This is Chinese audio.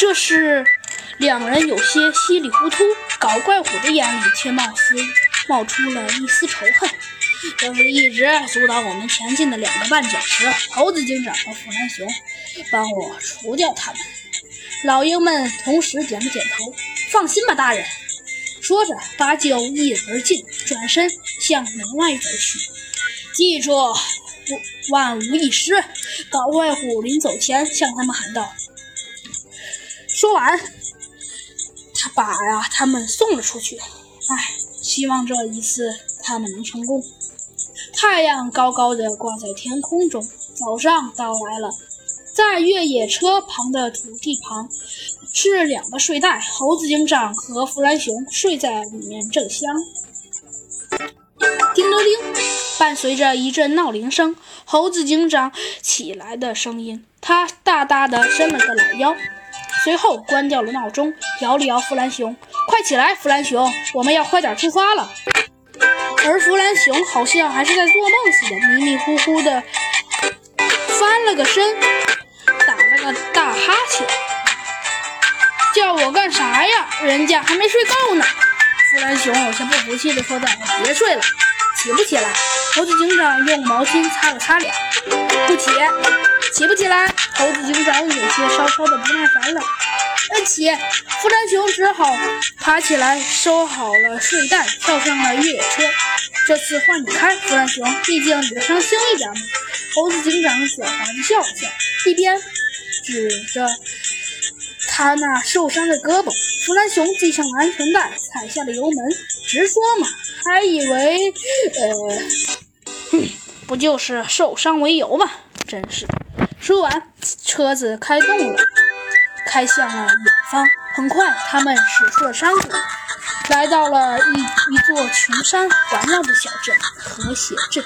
这是，两人有些稀里糊涂。搞怪虎的眼里却冒丝冒出了？一丝仇恨。这是一直阻挡我们前进的两个绊脚石，猴子警长和弗兰熊，帮我除掉他们。老鹰们同时点了？点头。放心吧，大人。说着，八九一饮而尽，转身向门外走去。记住，万无一失。搞怪虎临走前向他们喊道。说完，他把呀他们送了出去。唉，希望这一次他们能成功。太阳高高的挂在天空中，早上到来了。在越野车旁的土地旁，是两个睡袋。猴子警长和弗兰熊睡在里面正香。叮铃铃，伴随着一阵闹铃声，猴子警长起来的声音，他大大的伸了个懒腰，随后关掉了闹钟，摇了摇弗兰熊：“快起来，弗兰熊，我们要快点出发了。”而弗兰熊好像还是在做梦似的，迷迷糊糊的翻了个身。打了个大哈欠，叫我干啥呀？人家还没睡够呢。弗兰熊有些不服气地说道：“别睡了，起不起来？”猴子警长用毛巾擦了擦脸，不起，起不起来？猴子警长有些稍稍的不耐烦了。起！弗兰熊只好爬起来，收好了睡袋，跳上了越野车。这次换你开，弗兰熊，毕竟你的伤轻一点嘛。猴子警长狡猾的笑了笑，一边。指着他那受伤的胳膊，弗兰熊系上了安全带，踩下了油门。直说嘛，还以为……呃，哼，不就是受伤为由吗？真是。说完，车子开动了，开向了远方。很快，他们驶出了山谷，来到了一一座群山环绕的小镇——和谐镇。